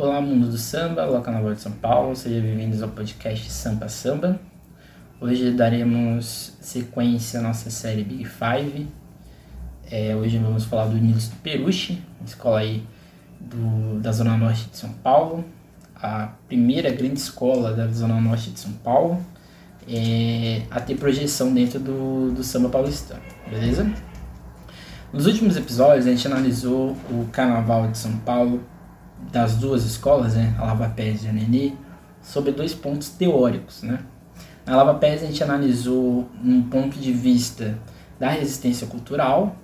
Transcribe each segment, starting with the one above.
Olá, mundo do samba, olá, Carnaval de São Paulo, sejam bem-vindos ao podcast Sampa Samba. Hoje daremos sequência à nossa série Big Five. É, hoje vamos falar do Nilson Perucci, escola aí do, da Zona Norte de São Paulo, a primeira grande escola da Zona Norte de São Paulo é, a ter projeção dentro do, do samba paulistano, beleza? Nos últimos episódios a gente analisou o Carnaval de São Paulo das duas escolas, né, a Lava Pés e a Nenê, sobre dois pontos teóricos, né? Na Lava Pés a gente analisou um ponto de vista da resistência cultural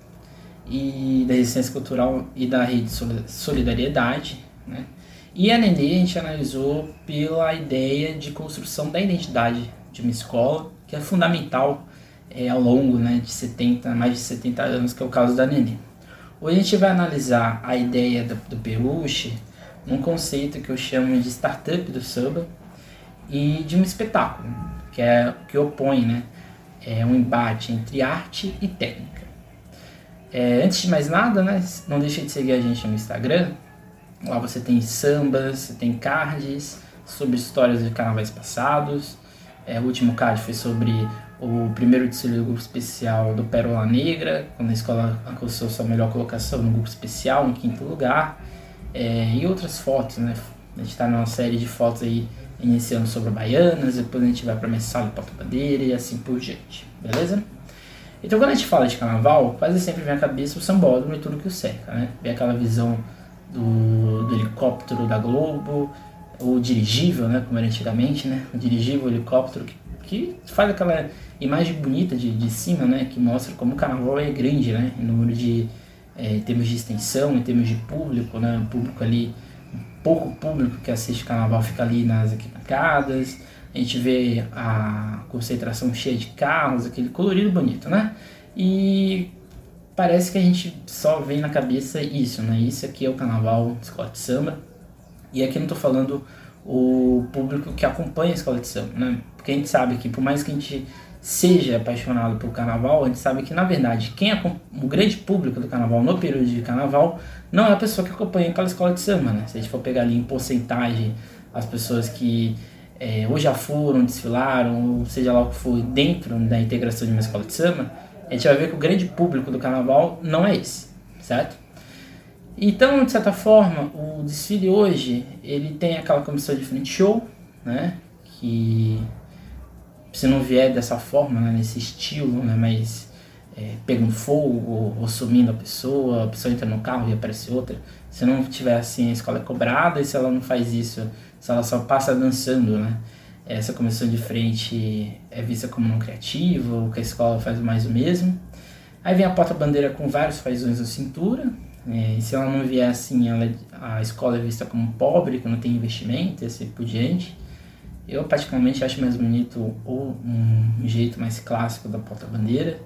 e da resistência cultural e da rede de solidariedade, né? E a Nenê a gente analisou pela ideia de construção da identidade de uma escola, que é fundamental é, ao longo né, de 70, mais de 70 anos, que é o caso da Nenê. Hoje a gente vai analisar a ideia do, do Peruche num conceito que eu chamo de startup do samba e de um espetáculo, que é que opõe né, é um embate entre arte e técnica. É, antes de mais nada, né, não deixe de seguir a gente no Instagram. Lá você tem sambas, você tem cards sobre histórias de carnavais passados, é, o último card foi sobre o primeiro desfile do grupo especial do Pérola Negra, quando a escola alcançou sua melhor colocação no grupo especial, em quinto lugar. É, e outras fotos, né? A gente está numa série de fotos aí iniciando sobre Baianas, depois a gente vai para Messala e Porta-Bandeira e assim por diante, beleza? Então quando a gente fala de carnaval, quase sempre vem à cabeça o sambódromo e tudo que o cerca, né? Vem aquela visão do, do helicóptero da Globo, o dirigível, né, como era antigamente, né, o dirigível, o helicóptero, que, que faz aquela imagem bonita de, de cima, né, que mostra como o carnaval é grande, né, em número de, é, em termos de extensão, em termos de público, né, público ali, pouco público que assiste carnaval fica ali nas arquibancadas, a gente vê a concentração cheia de carros, aquele colorido bonito, né, e parece que a gente só vem na cabeça isso, né, isso aqui é o carnaval, escola de samba, e aqui não estou falando o público que acompanha a escola de samba, né? Porque a gente sabe que por mais que a gente seja apaixonado por carnaval, a gente sabe que na verdade quem é o grande público do carnaval no período de carnaval não é a pessoa que acompanha aquela escola de samba, né? Se a gente for pegar ali em porcentagem as pessoas que é, ou já foram, desfilaram, ou seja lá o que for dentro da integração de uma escola de samba, a gente vai ver que o grande público do carnaval não é esse, certo? Então, de certa forma, o desfile hoje, ele tem aquela comissão de frente show, né? Que se não vier dessa forma, né, nesse estilo, né, mas é, pegando fogo ou, sumindo a pessoa, a pessoa entra no carro e aparece outra. Se não tiver assim, a escola é cobrada, e se ela não faz isso, se ela só passa dançando, né? Essa comissão de frente é vista como não criativa, ou que a escola faz mais o mesmo. Aí vem a porta-bandeira com vários fazões na cintura, é, se ela não vier assim, ela, a escola é vista como pobre, que não tem investimento e assim por diante. Eu praticamente acho mais bonito ou um jeito mais clássico da porta-bandeira.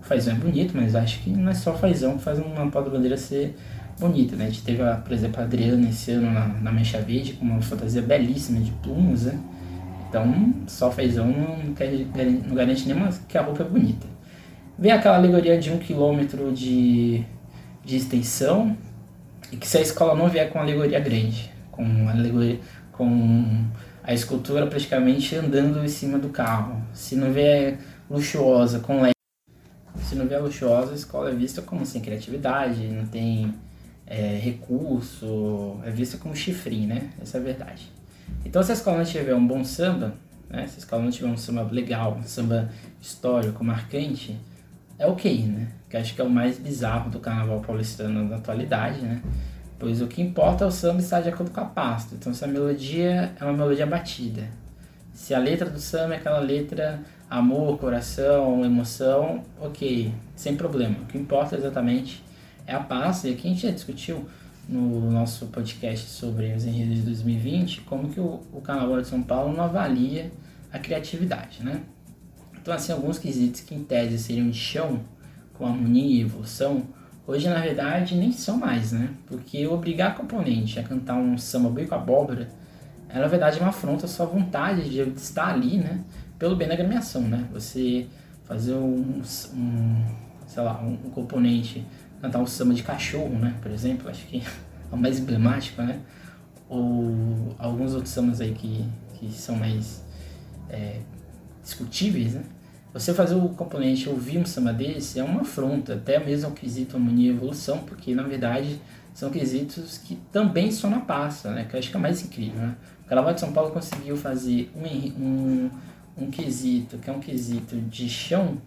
O fazão é bonito, mas acho que não é só fazão que faz uma porta-bandeira ser bonita, né? A gente teve, a, por exemplo, a Adriana esse ano na, na Mancha Verde com uma fantasia belíssima de plumas, né? Então, só fazão não, quer, não garante nem que a roupa é bonita. Vem aquela alegoria de um quilômetro de de extensão e que se a escola não vier com alegoria grande, com alegoria, com a escultura praticamente andando em cima do carro, se não vier luxuosa, com LED, se não vier luxuosa, a escola é vista como sem criatividade, não tem é, recurso, é vista como chifrinho, né? Essa é a verdade. Então se a escola não tiver um bom samba, né? se a escola não tiver um samba legal, um samba histórico, marcante, é ok, né? Que acho que é o mais bizarro do carnaval paulistano na atualidade, né? Pois o que importa é o samba estar de acordo com a pasta. Então, se a melodia é uma melodia batida, se a letra do samba é aquela letra amor, coração, emoção, ok, sem problema. O que importa exatamente é a pasta. E aqui a gente já discutiu no nosso podcast sobre os enredos de 2020 como que o, o Carnaval de São Paulo não avalia a criatividade, né? Então, assim, alguns quesitos que em tese seriam de chão, com harmonia e evolução, hoje na verdade nem são mais, né? Porque obrigar a componente a cantar um samba boi com abóbora é na verdade uma afronta à sua vontade de estar ali, né? Pelo bem da agremiação, né? Você fazer um, um sei lá, um, um componente cantar um samba de cachorro, né? Por exemplo, acho que é o mais emblemático, né? ou alguns outros sambas aí que, que são mais é, discutíveis, né? Você fazer o componente ouvir um samba desse é uma afronta, até mesmo ao quesito harmonia e evolução, porque na verdade são quesitos que também são na pasta, né? Que eu acho que é mais incrível, né? O Carnaval de São Paulo conseguiu fazer um, um, um quesito, que é um quesito de chão,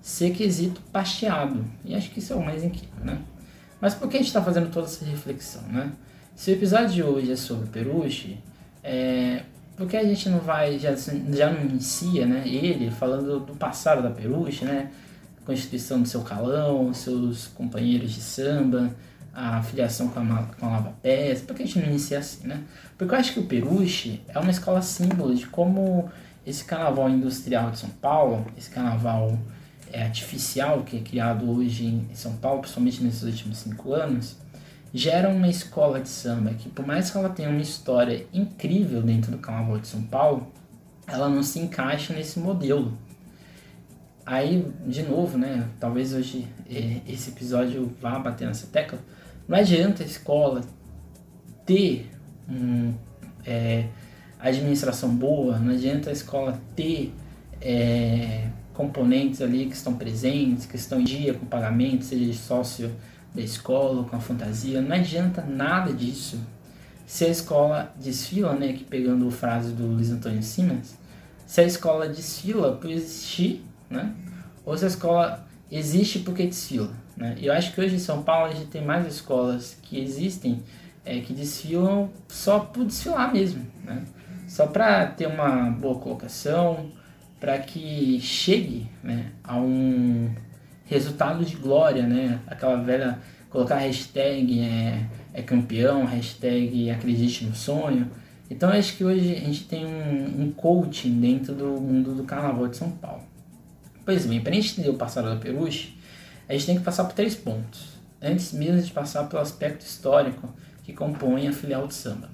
ser quesito pasteado. E acho que isso é o mais incrível, né? Mas por que a gente está fazendo toda essa reflexão, né? Se o episódio de hoje é sobre Peruche, é, por que a gente não vai, já, já não inicia, né, ele falando do passado da Peruche, né, constituição do seu calão, seus companheiros de samba, a filiação com a, com a Lava Pés, por que a gente não inicia assim, né? Porque eu acho que o Peruche é uma escola símbolo de como esse carnaval industrial de São Paulo, esse carnaval é, artificial que é criado hoje em São Paulo, principalmente nesses últimos cinco anos, gera uma escola de samba que, por mais que ela tenha uma história incrível dentro do Carnaval de São Paulo, ela não se encaixa nesse modelo. Aí, de novo, né, talvez hoje é, esse episódio vá bater nessa tecla, não adianta a escola ter um, é, administração boa, não adianta a escola ter é, componentes ali que estão presentes, que estão em dia com pagamento, seja de sócio da escola, com a fantasia, não adianta nada disso. Se a escola desfila, né, aqui pegando a frase do Luiz Antônio Siemens, se a escola desfila por existir, né, ou se a escola existe porque desfila. Né? Eu acho que hoje em São Paulo a gente tem mais escolas que existem é, que desfilam só por desfilar mesmo, né? só para ter uma boa colocação, para que chegue né, a um resultado de glória, né? Aquela velha colocar hashtag é, é campeão, hashtag acredite no sonho. Então acho que hoje a gente tem um, um coaching dentro do mundo do carnaval de São Paulo. Pois bem, para a gente entender o passado da Peruche, a gente tem que passar por três pontos, antes mesmo de passar pelo aspecto histórico que compõe a filial de samba.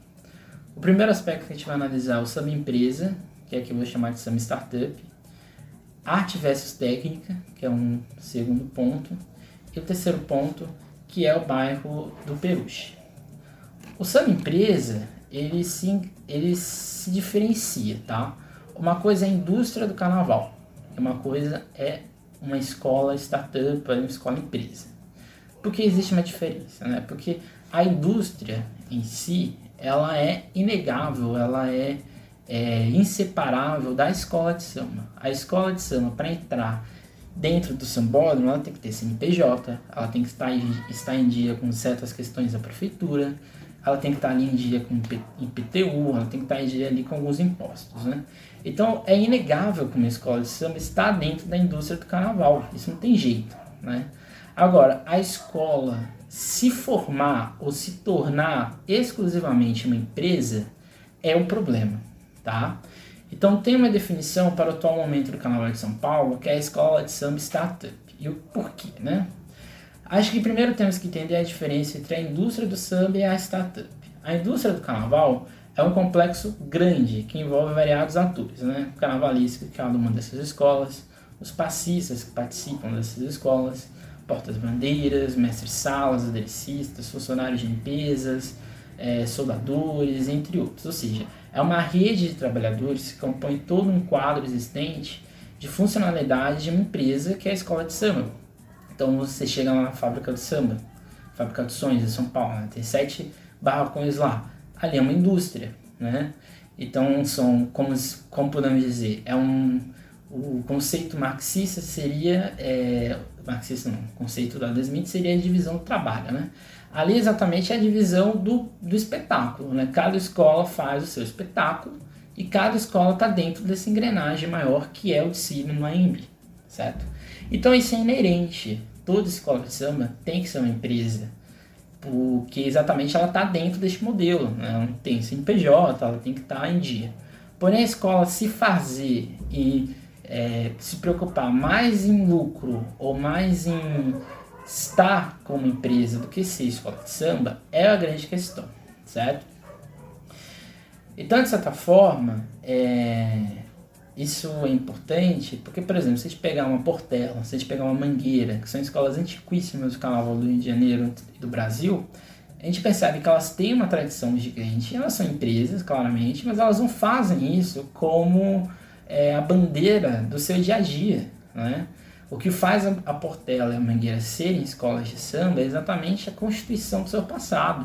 O primeiro aspecto que a gente vai analisar é o samba empresa, que é que eu vou chamar de samba startup, arte versus técnica, que é um segundo ponto, e o terceiro ponto, que é o bairro do Peruche. O samba empresa, ele se, ele se diferencia, tá? Uma coisa é a indústria do carnaval, uma coisa é uma escola startup, uma escola empresa. Por que existe uma diferença? Né? Porque a indústria em si, ela é inegável, ela é é, inseparável da escola de samba. A escola de samba, para entrar dentro do sambódromo, ela tem que ter CNPJ, ela tem que estar em, estar em dia com certas questões da prefeitura, ela tem que estar ali em dia com IPTU, ela tem que estar em dia ali com alguns impostos, né? Então é inegável que uma escola de samba está dentro da indústria do carnaval, isso não tem jeito, né? Agora, a escola se formar ou se tornar exclusivamente uma empresa é um problema tá? Então tem uma definição para o atual momento do Carnaval de São Paulo, que é a escola de samba startup. E o porquê, né? Acho que primeiro temos que entender a diferença entre a indústria do samba e a startup. A indústria do carnaval é um complexo grande que envolve variados atores, né? O carnavalista, que é uma dessas escolas, os passistas que participam dessas escolas, portas-bandeiras, mestres-salas, aderecistas, funcionários de limpezas, é, soldadores, entre outros. Ou seja, é uma rede de trabalhadores que compõe todo um quadro existente de funcionalidade de uma empresa que é a escola de samba. Então você chega lá na fábrica de samba, fábrica de sonhos de São Paulo, né? tem sete barracões lá. Ali é uma indústria, né? Então são, como, como podemos dizer, é um o conceito marxista seria é, marxista não, o conceito da Adam Smith seria a divisão do trabalho, né? Ali exatamente é a divisão do, do espetáculo, né? Cada escola faz o seu espetáculo e cada escola está dentro dessa engrenagem maior que é o desfile no AMB, certo? Então isso é inerente. Toda escola de samba tem que ser uma empresa, porque exatamente ela está dentro deste modelo. Né? Ela tem CNPJ, ela tem que estar tá em dia. Porém, a escola se fazer e é, se preocupar mais em lucro ou mais em estar como empresa do que ser escola de samba é a grande questão, certo? Então, de certa forma, é, isso é importante porque, por exemplo, gente pegar uma Portela, gente pegar uma Mangueira, que são escolas antiquíssimas do Carnaval do Rio de Janeiro e do Brasil, a gente percebe que elas têm uma tradição gigante, elas são empresas, claramente, mas elas não fazem isso como é, a bandeira do seu dia a dia. Né? O que faz a Portela e a Mangueira serem escolas de samba é exatamente a constituição do seu passado.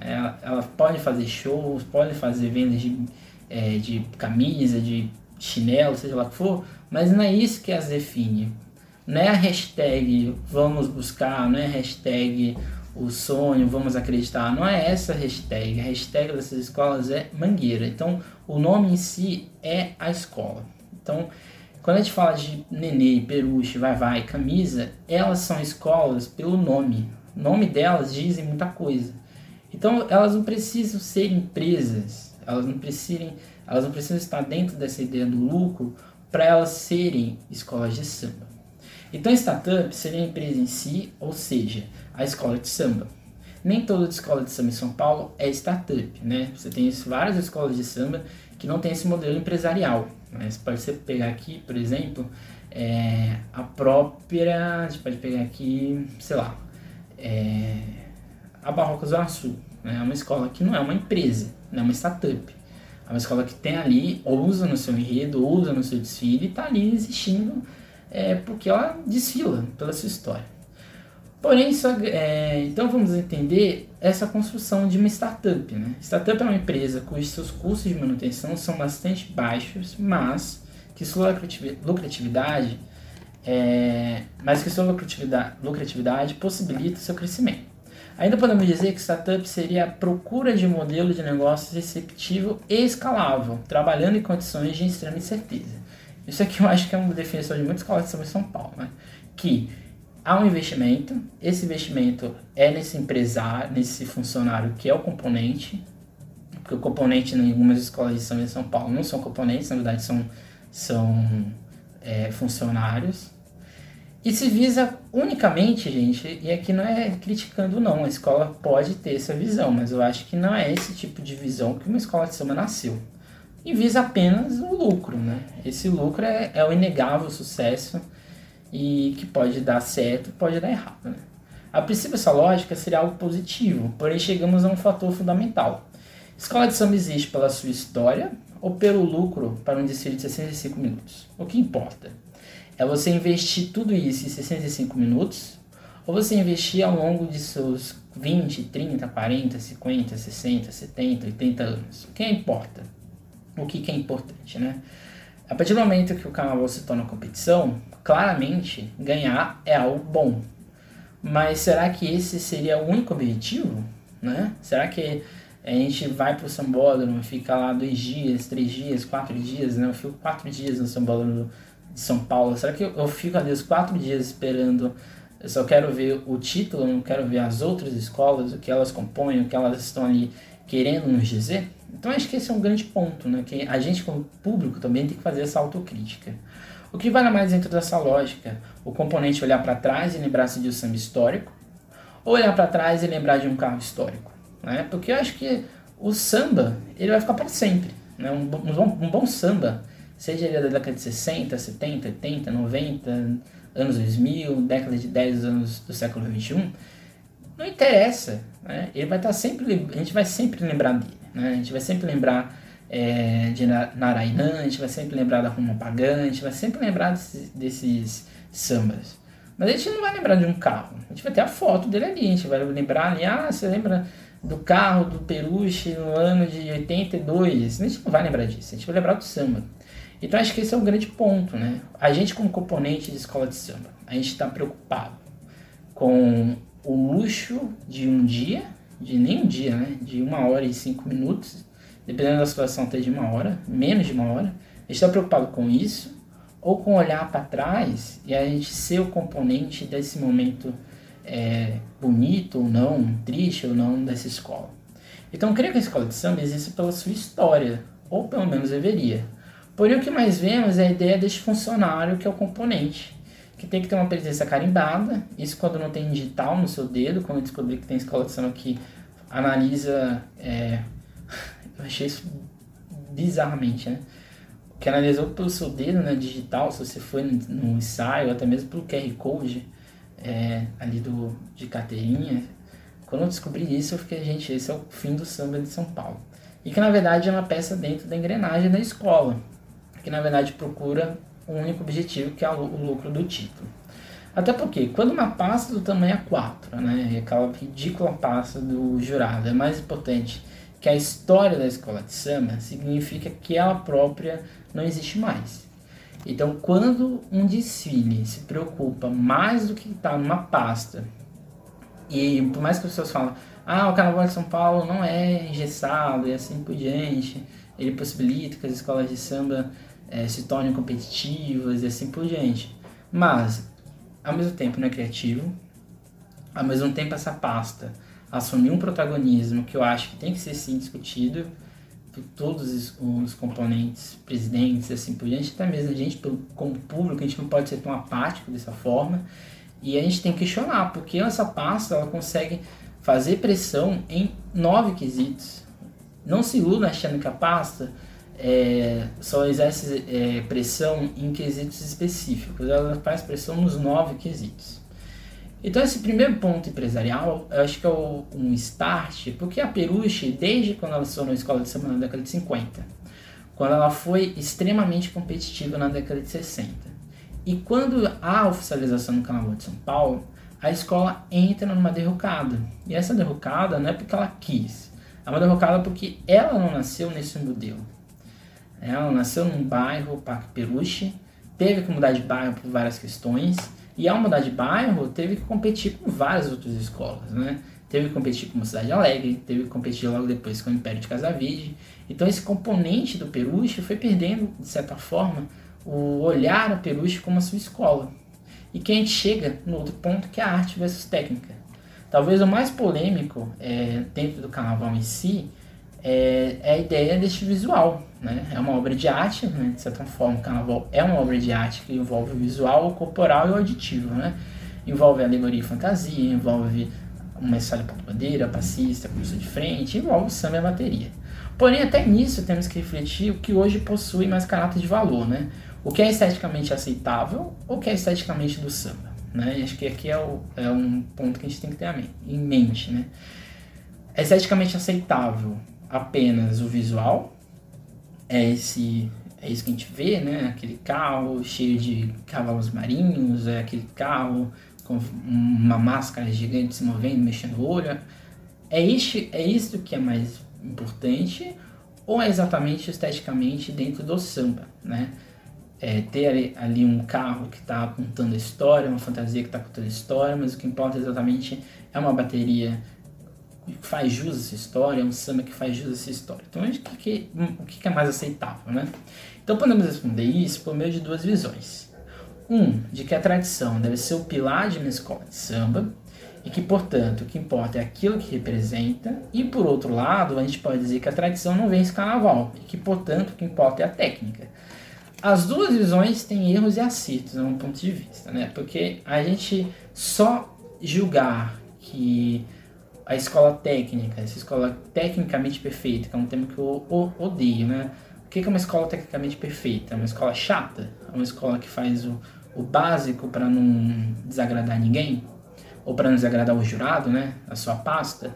Ela, ela pode fazer shows, pode fazer vendas de, é, de camisa, de chinelo, seja lá o que for, mas não é isso que as define. Não é a hashtag vamos buscar, não é a hashtag o sonho, vamos acreditar. Não é essa hashtag. A hashtag dessas escolas é Mangueira. Então, o nome em si é a escola. Então, quando a gente fala de Nenê, Peruche, Vai Vai, Camisa, elas são escolas pelo nome. O nome delas dizem muita coisa. Então, elas não precisam ser empresas. Elas não precisam, elas não precisam estar dentro dessa ideia do lucro para elas serem escolas de samba. Então, startup seria a empresa em si, ou seja, a escola de samba. Nem toda escola de samba em São Paulo é startup, né? Você tem várias escolas de samba que não tem esse modelo empresarial. Você pode pegar aqui, por exemplo, é, a própria. A gente pode pegar aqui, sei lá, é, a Barroca Zona Sul. Né? É uma escola que não é uma empresa, não é uma startup. É uma escola que tem ali, usa no seu enredo, usa no seu desfile e está ali existindo é, porque ela desfila pela sua história. Porém, isso, é, então vamos entender essa construção de uma startup. Né? Startup é uma empresa cujos seus custos de manutenção são bastante baixos, mas que sua lucratividade, é, mas que sua lucratividade, lucratividade possibilita seu crescimento. Ainda podemos dizer que startup seria a procura de um modelo de negócio receptivo e escalável, trabalhando em condições de extrema incerteza. Isso aqui eu acho que é uma definição de muitas escolas de São Paulo, né? Que há um investimento, esse investimento é nesse empresário, nesse funcionário que é o componente, porque o componente em algumas escolas de samba em São Paulo não são componentes, na verdade são, são é, funcionários. E se visa unicamente, gente, e aqui não é criticando não, a escola pode ter essa visão, mas eu acho que não é esse tipo de visão que uma escola de samba nasceu e visa apenas o lucro, né? Esse lucro é, é o inegável sucesso e que pode dar certo, pode dar errado, né? A princípio essa lógica seria algo positivo, porém chegamos a um fator fundamental. Escola de samba existe pela sua história ou pelo lucro para um desfile de 65 minutos? O que importa? É você investir tudo isso em 65 minutos ou você investir ao longo de seus 20, 30, 40, 50, 60, 70, 80 anos? O que importa? o que, é importante, né? A partir do momento que o carnaval se torna competição, claramente ganhar é algo bom. Mas será que esse seria o único objetivo? Né? Será que a gente vai pro sambódromo, fica lá dois dias, três dias, quatro dias, né? Eu fico quatro dias no sambódromo de São Paulo. Será que eu fico ali os quatro dias esperando? Eu só quero ver o título, não quero ver as outras escolas, o que elas compõem, o que elas estão ali querendo nos dizer? Então acho que esse é um grande ponto, né? Que a gente como público também tem que fazer essa autocrítica. O que vale mais dentro dessa lógica? O componente olhar para trás e lembrar-se de um samba histórico, ou olhar para trás e lembrar de um carro histórico, né? Porque eu acho que o samba ele vai ficar para sempre, né? Um, um, um bom samba, seja ele da década de 60, 70, 80, 90, anos 2000, década de 10 anos do século 21, não interessa, né? Ele vai estar tá sempre, a gente vai sempre lembrar dele. Né? A gente vai sempre lembrar é, de Narainã, a gente vai sempre lembrar da Roma Pagã, a gente vai sempre lembrar desses, desses sambas. Mas a gente não vai lembrar de um carro. A gente vai ter a foto dele ali. A gente vai lembrar ali, ah, você lembra do carro do Peruche no ano de 82? A gente não vai lembrar disso. A gente vai lembrar do samba. Então acho que esse é um grande ponto, né? A gente como componente de escola de samba, a gente está preocupado com o luxo de um dia de nem um dia, né? De uma hora e cinco minutos, dependendo da situação até de uma hora, menos de uma hora. Está preocupado com isso, ou com olhar para trás e a gente ser o componente desse momento é, bonito ou não, triste ou não dessa escola. Então, eu creio que a escola de samba existe pela sua história, ou pelo menos deveria. Porém, o que mais vemos é a ideia deste funcionário que é o componente, que tem que ter uma presença carimbada, isso quando não tem digital no seu dedo, quando eu descobri que tem escola de samba que analisa. É, eu achei isso bizarramente, né? Que analisou pelo seu dedo né, digital, se você foi no ensaio, até mesmo pelo QR Code é, ali do, de carteirinha, Quando eu descobri isso, eu fiquei, gente, esse é o fim do samba de São Paulo. E que na verdade é uma peça dentro da engrenagem da escola, que na verdade procura um único objetivo, que é o lucro do título. Até porque, quando uma pasta do tamanho A4, né, aquela ridícula pasta do jurado, é mais importante que a história da escola de samba, significa que ela própria não existe mais. Então, quando um desfile se preocupa mais do que está numa pasta, e por mais que as pessoas falam, ah, o Carnaval de São Paulo não é engessado e assim por diante, ele possibilita que as escolas de samba é, se tornem competitivas e assim por diante. Mas, ao mesmo tempo, não é criativo, ao mesmo tempo, essa pasta assumiu um protagonismo que eu acho que tem que ser sim discutido por todos os componentes, presidentes assim por diante, até mesmo a gente, como público, a gente não pode ser tão apático dessa forma. E a gente tem que questionar, porque essa pasta ela consegue fazer pressão em nove quesitos. Não se iluda achando que a pasta é, só exerce é, pressão em quesitos específicos, ela faz pressão nos nove quesitos. Então esse primeiro ponto empresarial, eu acho que é o, um start, porque a Peruche, desde quando ela se tornou escola de samba na década de 50, quando ela foi extremamente competitiva na década de 60, e quando há a oficialização do Carnaval de São Paulo, a escola entra numa derrocada. E essa derrocada não é porque ela quis, é uma derrocada porque ela não nasceu nesse modelo. Ela nasceu num bairro, Parque Peruche, teve que mudar de bairro por várias questões, e ao mudar de bairro, teve que competir com várias outras escolas, né? Teve que competir com Cidade Alegre, teve que competir logo depois com o Império de Casavide. Então esse componente do Peruche foi perdendo, de certa forma, o olhar a Peruche como a sua escola. E que a gente chega no outro ponto, que é a arte versus técnica. Talvez o mais polêmico é, dentro do carnaval em si é, é a ideia deste visual. Né? É uma obra de arte, né? de certa forma, o carnaval é uma obra de arte que envolve o visual, o corporal e o auditivo. Né? Envolve alegoria e fantasia, envolve uma história porta-bandeira, passista, curso de frente, envolve samba e bateria. Porém, até nisso temos que refletir o que hoje possui mais caráter de valor, né? O que é esteticamente aceitável ou o que é esteticamente do samba, né? Acho que aqui é, o, é um ponto que a gente tem que ter em mente, né? É esteticamente aceitável apenas o visual, é esse é isso que a gente vê, né? Aquele carro cheio de cavalos marinhos, é aquele carro com uma máscara gigante se movendo, mexendo o olho. É isso, é isso que é mais importante ou é exatamente esteticamente dentro do samba, né? É, ter ali, ali, um carro que está contando a história, uma fantasia que está contando a história, mas o que importa exatamente é uma bateria faz jus a essa história, é um samba que faz jus a essa história. Então, o que, o que é mais aceitável, né? Então, podemos responder isso por meio de duas visões. Um, de que a tradição deve ser o pilar de uma escola de samba e que, portanto, o que importa é aquilo que representa. E, por outro lado, a gente pode dizer que a tradição não vence carnaval e que, portanto, o que importa é a técnica. As duas visões têm erros e acertos, no meu ponto de vista, né? Porque a gente só julgar que a escola técnica, essa escola tecnicamente perfeita, que é um termo que eu odeio, né? O que é uma escola tecnicamente perfeita? É uma escola chata? É uma escola que faz o, o básico para não desagradar ninguém? Ou para não desagradar o jurado, né? A sua pasta?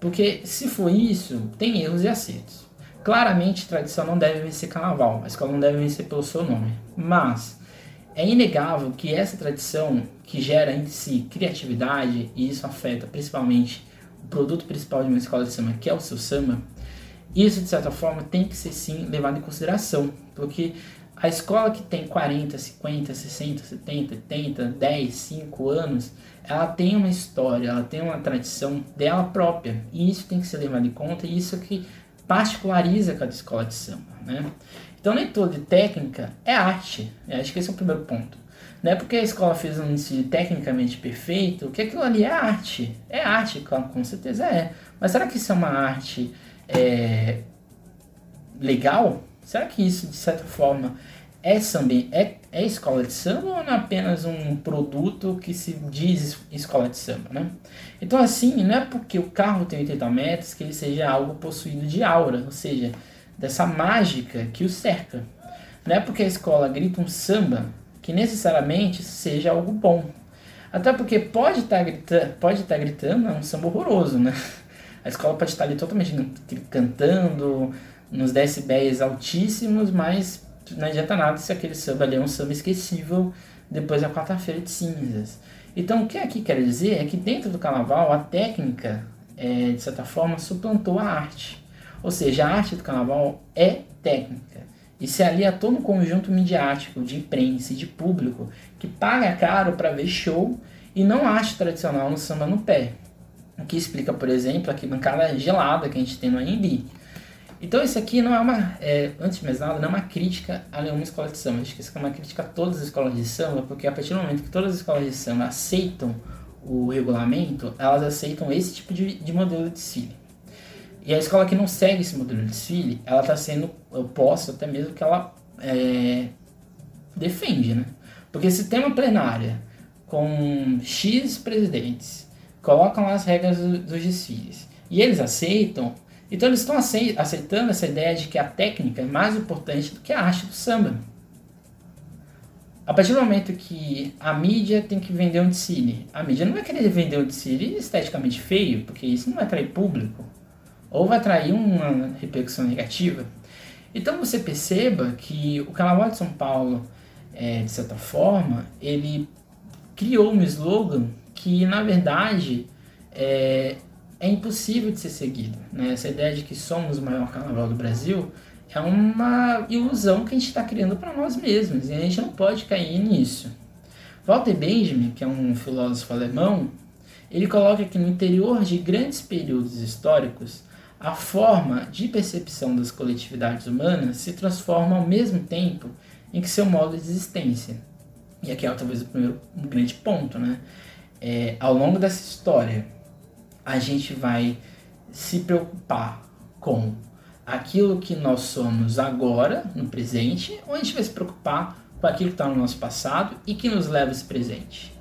Porque se for isso, tem erros e acertos. Claramente, tradição não deve vencer carnaval, a escola não deve vencer pelo seu nome. Mas é inegável que essa tradição, que gera em si criatividade, e isso afeta principalmente o produto principal de uma escola de samba, que é o seu samba, isso de certa forma tem que ser sim levado em consideração, porque a escola que tem 40, 50, 60, 70, 80, 10, 5 anos, ela tem uma história, ela tem uma tradição dela própria, e isso tem que ser levado em conta, e isso que particulariza cada escola de samba, né? Então, nem tudo de técnica é arte. Eu acho que esse é o primeiro ponto. Não é porque a escola fez um ensino tecnicamente perfeito que aquilo ali é arte. É arte, com certeza é. Mas será que isso é uma arte é, legal? Será que isso, de certa forma, é samba, é, é escola de samba ou não é apenas um produto que se diz escola de samba, né? Então, assim, não é porque o carro tem 80 metros que ele seja algo possuído de aura, ou seja, dessa mágica que o cerca. Não é porque a escola grita um samba que necessariamente seja algo bom. Até porque pode estar tá gritando, pode estar tá gritando, é um samba horroroso, né? A escola pode estar tá ali totalmente cantando, nos decibéis altíssimos, mas não adianta nada se aquele samba ali é um samba esquecível depois da quarta-feira de cinzas. Então, o que aqui quer dizer é que dentro do carnaval a técnica, é, de certa forma, suplantou a arte. Ou seja, a arte do carnaval é técnica e se alia a todo um conjunto midiático de imprensa e de público que paga caro para ver show e não arte tradicional no samba no pé. O que explica, por exemplo, a bancada gelada que a gente tem no AMB. Então isso aqui não é uma, é, antes de mais nada, não é uma crítica a nenhuma escola de samba. Acho que isso é uma crítica a todas as escolas de samba, porque a partir do momento que todas as escolas de samba aceitam o regulamento, elas aceitam esse tipo de, de modelo de desfile. E a escola que não segue esse modelo de desfile, ela está sendo oposta até mesmo que ela é, defende, né? Porque se tem uma plenária com X presidentes, colocam as regras do, dos desfiles, e eles aceitam, então eles estão aceitando essa ideia de que a técnica é mais importante do que a arte do samba. A partir do momento que a mídia tem que vender um desfile, a mídia não vai querer vender um desfile esteticamente feio, porque isso não vai atrair público ou vai atrair uma repercussão negativa. Então você perceba que o Carnaval de São Paulo, é, de certa forma, ele criou um slogan que na verdade é, é impossível de ser seguido. Né? Essa ideia de que somos o maior carnaval do Brasil é uma ilusão que a gente está criando para nós mesmos e a gente não pode cair nisso. Walter Benjamin, que é um filósofo alemão, ele coloca que no interior de grandes períodos históricos a forma de percepção das coletividades humanas se transforma ao mesmo tempo em que seu modo de existência. E aqui é talvez o primeiro um grande ponto, né? É, ao longo dessa história, a gente vai se preocupar com aquilo que nós somos agora, no presente, ou a gente vai se preocupar com aquilo que está no nosso passado e que nos leva a esse presente.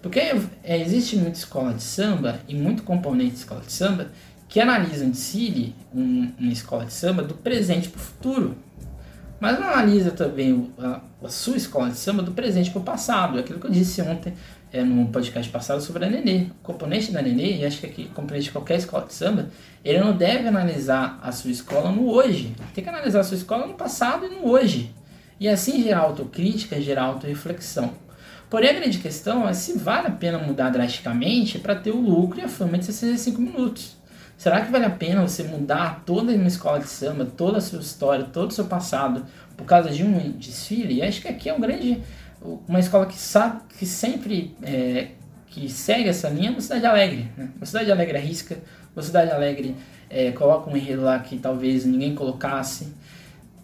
Porque é, existe muita escola de samba e muito componente de escola de samba que analisam de si um, uma escola de samba do presente para o futuro. Mas não analisa também a, a, sua escola de samba do presente para o passado. É aquilo que eu disse ontem é, no podcast passado sobre a Nenê. O componente da Nenê, e acho que aqui, componente de qualquer escola de samba, ele não deve analisar a sua escola no hoje. Tem que analisar a sua escola no passado e no hoje. E assim gerar autocrítica, gerar autorreflexão. Porém, a grande questão é se vale a pena mudar drasticamente para ter o lucro e a fama de 65 minutos. Será que vale a pena você mudar toda uma escola de samba, toda a sua história, todo o seu passado por causa de um desfile? E acho que aqui é um grande, uma escola que sabe, que sempre é, que segue essa linha, é a Cidade Alegre. Né? A Cidade Alegre arrisca, a Cidade Alegre é, coloca um enredo lá que talvez ninguém colocasse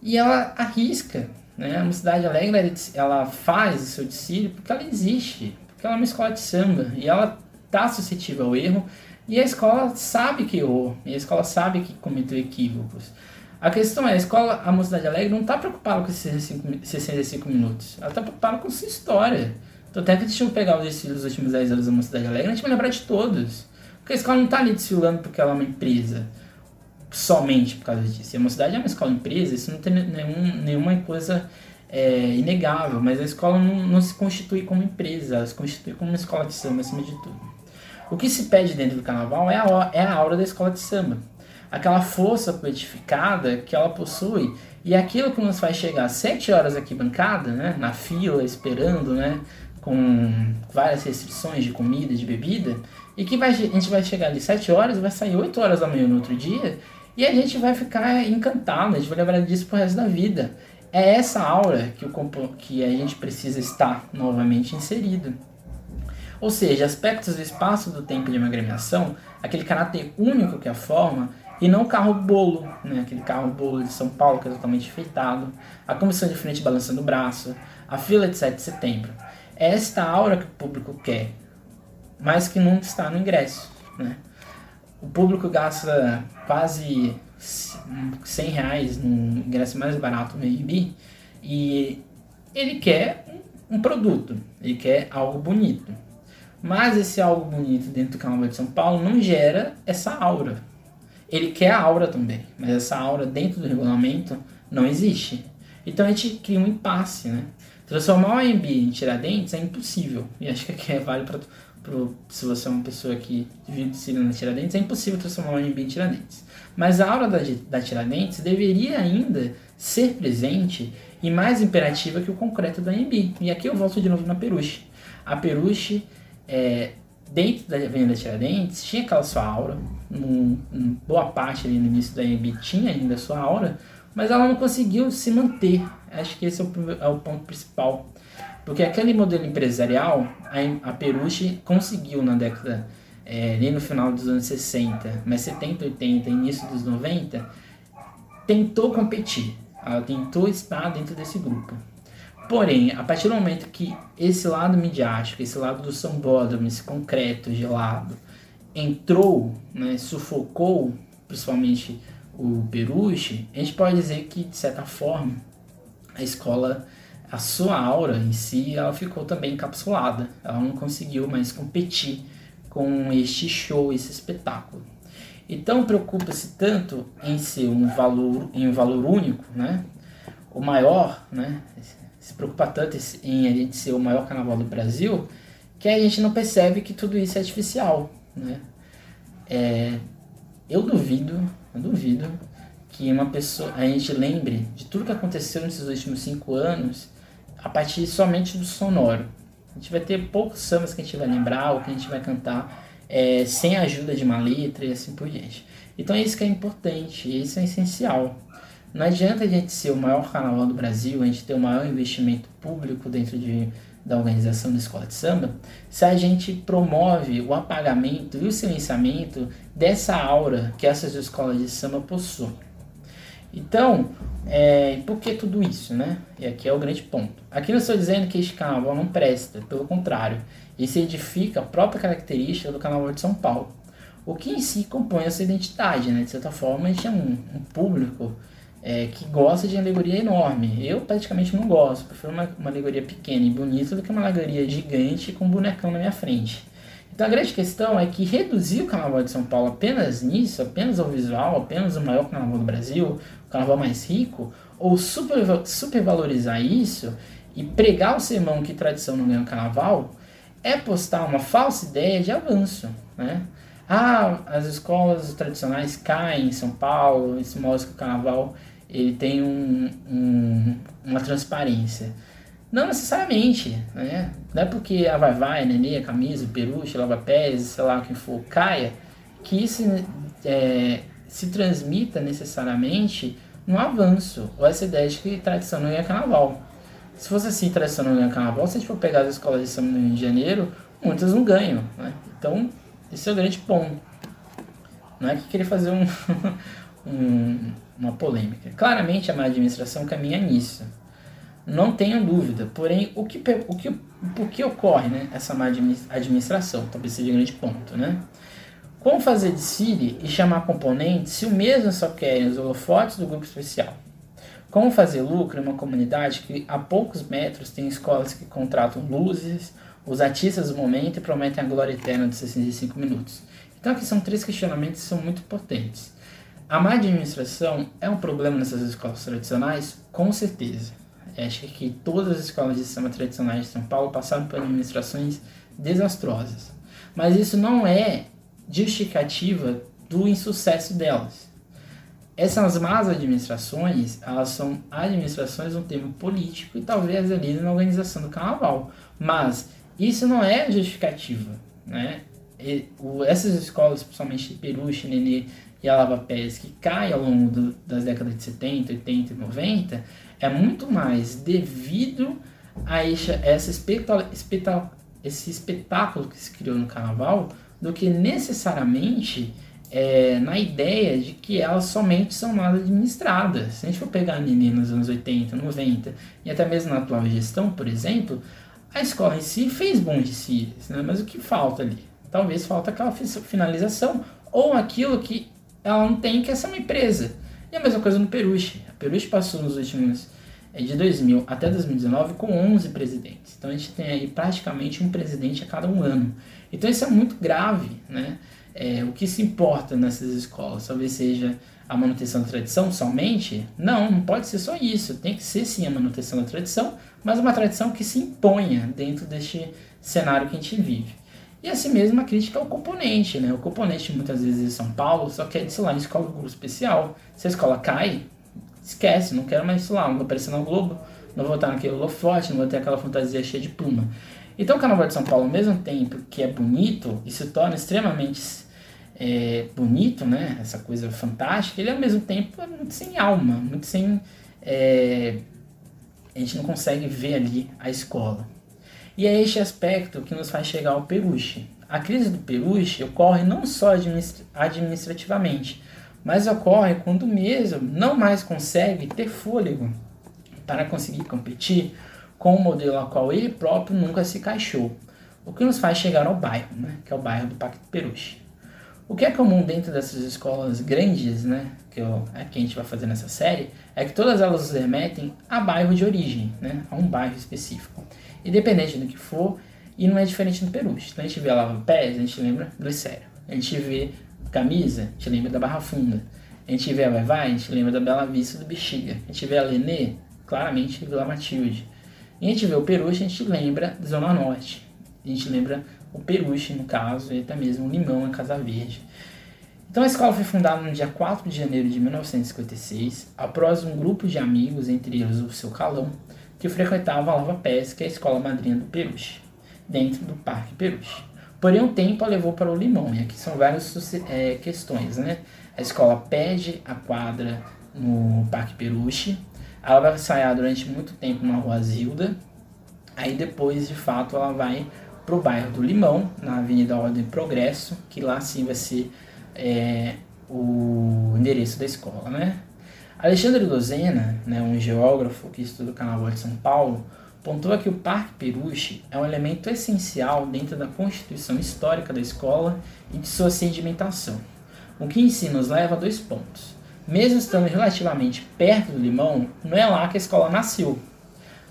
e ela arrisca. Né? A Cidade Alegre ela faz o seu desfile porque ela existe, porque ela é uma escola de samba e ela está suscetível ao erro e a escola sabe que errou, e a escola sabe que cometeu equívocos. A questão é, a escola, a Mocidade Alegre não está preocupada com esses 65, 65 minutos, ela está preocupada com sua história. Então até que deixa eu pegar os desfiles dos últimos 10 anos da Mocidade Alegre, a gente vai lembrar de todos. Porque a escola não está ali desfilando porque ela é uma empresa, somente por causa disso. E a Mocidade é uma escola empresa, isso não tem nenhum, nenhuma coisa é, inegável, mas a escola não, não se constitui como empresa, ela se constitui como uma escola de samba acima de tudo. O que se pede dentro do carnaval é a, é a aura da escola de samba. Aquela força poetificada que ela possui e aquilo que nos faz chegar às 7 horas aqui bancada, né, na fila, esperando, né, com várias restrições de comida, de bebida, e que vai, a gente vai chegar ali 7 horas vai sair 8 horas da manhã no outro dia, e a gente vai ficar encantado, a gente vai lembrar disso pro resto da vida. É essa aura que, o, que a gente precisa estar novamente inserido. Ou seja, aspectos do espaço do tempo de uma agremiação, aquele caráter único que a forma, e não o carro bolo, né? aquele carro bolo de São Paulo que é totalmente enfeitado, a comissão de frente balançando o braço, a fila de 7 de setembro. É esta aura que o público quer, mas que não está no ingresso. Né? O público gasta quase 100 reais no ingresso mais barato no AIB e ele quer um produto, ele quer algo bonito. Mas esse algo bonito dentro do Carnaval de São Paulo não gera essa aura. Ele quer a aura também, mas essa aura dentro do regulamento não existe. Então a gente cria um impasse, né? Transformar o AMB em Tiradentes é impossível. E acho que aqui é vale para se você é uma pessoa que vive na Tiradentes, é impossível transformar o AMB em Tiradentes. Mas a aura da, da Tiradentes deveria ainda ser presente e mais imperativa que o concreto da AMB. E aqui eu volto de novo na Peruche. A Peruche, é, dentro da Avenida Tiradentes, tinha aquela sua aura, num, num, boa parte ali no início da AMB tinha ainda a sua aura, mas ela não conseguiu se manter. Acho que esse é o, é o ponto principal. Porque aquele modelo empresarial, a, a Peruche conseguiu na década, é, ali no final dos anos 60, mas 70, 80, início dos 90, tentou competir. Ela tentou estar dentro desse grupo. Porém, a partir do momento que esse lado midiático, esse lado do sambódromo, esse concreto gelado, entrou, né, sufocou principalmente o Peruche, a gente pode dizer que, de certa forma, a escola, a sua aura em si, ela ficou também encapsulada. Ela não conseguiu mais competir com este show, esse espetáculo. Então preocupa-se tanto em ser um valor, em um valor único, né? O maior, né? Se preocupa tanto em a gente ser o maior carnaval do Brasil, que a gente não percebe que tudo isso é artificial, né? É, eu duvido, eu duvido que uma pessoa, a gente lembre de tudo que aconteceu nesses últimos cinco anos a partir somente do sonoro. A gente vai ter poucos sambas que a gente vai lembrar ou que a gente vai cantar é, sem a ajuda de uma letra e assim por diante. Então é isso que é importante, isso é essencial. Não adianta a gente ser o maior carnaval do Brasil, a gente ter o maior investimento público dentro de, da organização da escola de samba, se a gente promove o apagamento e o silenciamento dessa aura que essas escolas de samba possuem. Então, é, por que tudo isso, né? E aqui é o grande ponto. Aqui não estou dizendo que este carnaval não presta, pelo contrário, isso edifica a própria característica do carnaval de São Paulo. O que em si compõe essa identidade, né? De certa forma, a gente é um, um público é, que gosta de alegoria enorme. Eu praticamente não gosto, prefiro uma, uma alegoria pequena e bonita do que uma alegoria gigante com um bonecão na minha frente. Então a grande questão é que reduzir o Carnaval de São Paulo apenas nisso, apenas ao visual, apenas o maior Carnaval do Brasil, o Carnaval mais rico, ou super, supervalorizar isso e pregar o sermão que tradição não ganha o Carnaval, é postar uma falsa ideia de avanço, né? Ah, as escolas tradicionais caem em São Paulo, isso mostra que o Carnaval ele tem um, um, uma transparência. Não necessariamente, né? Não é porque a Vai Vai, Nenê, a Camisa, Peruche, Lava Pés, sei lá quem for, caia, que isso é, se transmita necessariamente no avanço, ou essa ideia de que tradição não é carnaval. Se fosse assim, tradição não é carnaval, se a gente for pegar as escolas de samba no Rio de Janeiro, muitas não ganham, né? Então, esse é o grande ponto. Não é que querer fazer um, um uma polêmica. Claramente a má administração caminha nisso. Não tenho dúvida. Porém, o que, o que, por que ocorre né, essa má administração? Talvez seja um grande ponto. Né? Como fazer de Siri e chamar componentes se o mesmo só querem os holofotes do grupo especial? Como fazer lucro em uma comunidade que a poucos metros tem escolas que contratam luzes, os artistas do momento e prometem a glória eterna de 65 minutos? Então aqui são três questionamentos que são muito potentes. A má administração é um problema nessas escolas tradicionais? Com certeza. Acho que todas as escolas de samba tradicionais de São Paulo passaram por administrações desastrosas. Mas isso não é justificativa do insucesso delas. Essas más administrações, elas são administrações um termo político e talvez ali na organização do carnaval. Mas isso não é justificativa, né? E, o, essas escolas, principalmente Peruche, Nenê e a Lava Pés, que caem ao longo do, das décadas de 70, 80 e 90, é muito mais devido a essa, essa esse espetáculo que se criou no carnaval do que necessariamente é, na ideia de que elas somente são mal administradas. Se a gente for pegar a Nini nos anos 80, 90 e até mesmo na atual gestão, por exemplo, a escola em si fez bons desfiles, né? mas o que falta ali? Talvez falta aquela finalização ou aquilo que ela não tem, que é ser uma empresa. E a mesma coisa no Peruche. A Peruche passou nos últimos, é, de 2000 até 2019, com 11 presidentes. Então a gente tem aí praticamente um presidente a cada um ano. Então isso é muito grave, né? É, o que se importa nessas escolas talvez seja a manutenção da tradição somente? Não, não pode ser só isso. Tem que ser sim a manutenção da tradição, mas uma tradição que se imponha dentro deste cenário que a gente vive. E assim mesmo a crítica ao componente, né? O componente muitas vezes de São Paulo só quer desfilar em escola grupo especial. Se a escola cai, esquece, não quero mais desfilar, não vou aparecer no Globo, não vou estar naquele holofote, não vou ter aquela fantasia cheia de pluma. Então o Carnaval de São Paulo, ao mesmo tempo que é bonito e se torna extremamente é, bonito, né? Essa coisa fantástica, ele ao mesmo tempo é muito sem alma, muito sem. É, a gente não consegue ver ali a escola. E é este aspecto que nos faz chegar ao Peruche. A crise do Peruche ocorre não só administrativamente, mas ocorre quando o mesmo não mais consegue ter fôlego para conseguir competir com o modelo ao qual ele próprio nunca se encaixou. O que nos faz chegar ao bairro, né, que é o bairro do Pacto Peruche. O que é comum dentro dessas escolas grandes, né, que, eu, é que a gente vai fazer nessa série, é que todas elas remetem a bairro de origem, né, a um bairro específico independente do que for, e não é diferente no Peruche. Então a gente vê a Lava Pés, a gente lembra do Glicério. A gente vê Camisa, a gente lembra da Barra Funda. A gente vê a Vai Vai, a gente lembra da Bela Vista do Bexiga. A gente vê a Lenê, claramente Vila Matilde. E a gente vê o Peruche, a gente lembra da Zona Norte. A gente lembra o Peruche, no caso, e até mesmo o Limão, a Casa Verde. Então a escola foi fundada no dia 4 de janeiro de 1956, após um grupo de amigos, entre eles o seu Calão, que frequentava a Lava Pés, que é a escola madrinha do Peruche, dentro do Parque Peruche. Porém, o tempo a levou para o Limão, e aqui são várias é, questões, né? A escola pede a quadra no Parque Peruche, ela vai ensaiar durante muito tempo na Rua Zilda, aí depois, de fato, ela vai para o bairro do Limão, na Avenida Ordem Progresso, que lá sim vai ser é, o endereço da escola, né? Alexandre Dozena, né, um geógrafo que estuda o Carnaval de São Paulo, pontua que o Parque Peruche é um elemento essencial dentro da constituição histórica da escola e de sua sedimentação, o que em si nos leva a dois pontos. Mesmo estando relativamente perto do Limão, não é lá que a escola nasceu.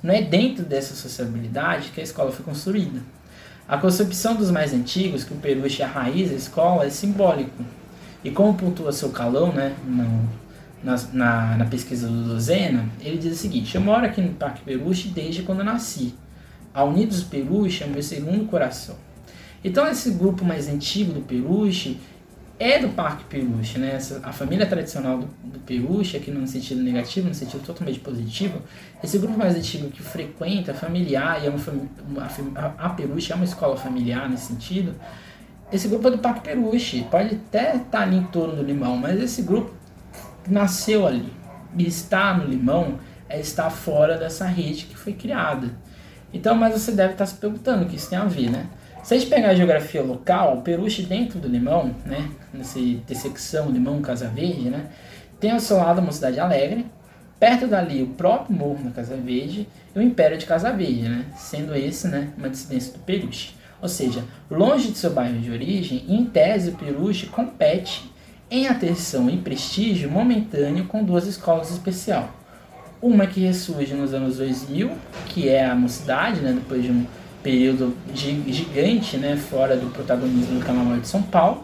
Não é dentro dessa sociabilidade que a escola foi construída. A concepção dos mais antigos, que o Peruche é a raiz da escola, é simbólico. E como pontua seu calão, né, no na, na, na, pesquisa do Dozena, ele diz o seguinte: Eu moro aqui no Parque Peruche desde quando eu nasci. A Unidos Peruche é o meu segundo coração. Então, esse grupo mais antigo do Peruche é do Parque Peruche, né? Essa, a família tradicional do, do Peruche, aqui no sentido negativo, no sentido totalmente positivo, esse grupo mais antigo que frequenta, familiar, e é uma, uma, a Peruche é uma escola familiar nesse sentido, esse grupo é do Parque Peruche. Pode até estar ali em torno do Limão, mas esse grupo nasceu ali. E estar no limão é estar fora dessa rede que foi criada. Então, mas você deve estar se perguntando o que isso tem a ver, né? Se a gente pegar a geografia local, o Peruche dentro do Limão, né, nessa intersecção Limão-Casa Verde, né, tem ao seu lado uma cidade alegre, perto dali o próprio Morro da Casa Verde e o Império de Casa Verde, né, sendo esse né, uma dissidência do Peruche. Ou seja, longe de seu bairro de origem, em tese o Peruche compete em atenção e prestígio momentâneo com duas escolas especial. Uma que ressurge nos anos 2000, que é a Mocidade, né, depois de um período gigante né, fora do protagonismo do Carnaval de São Paulo,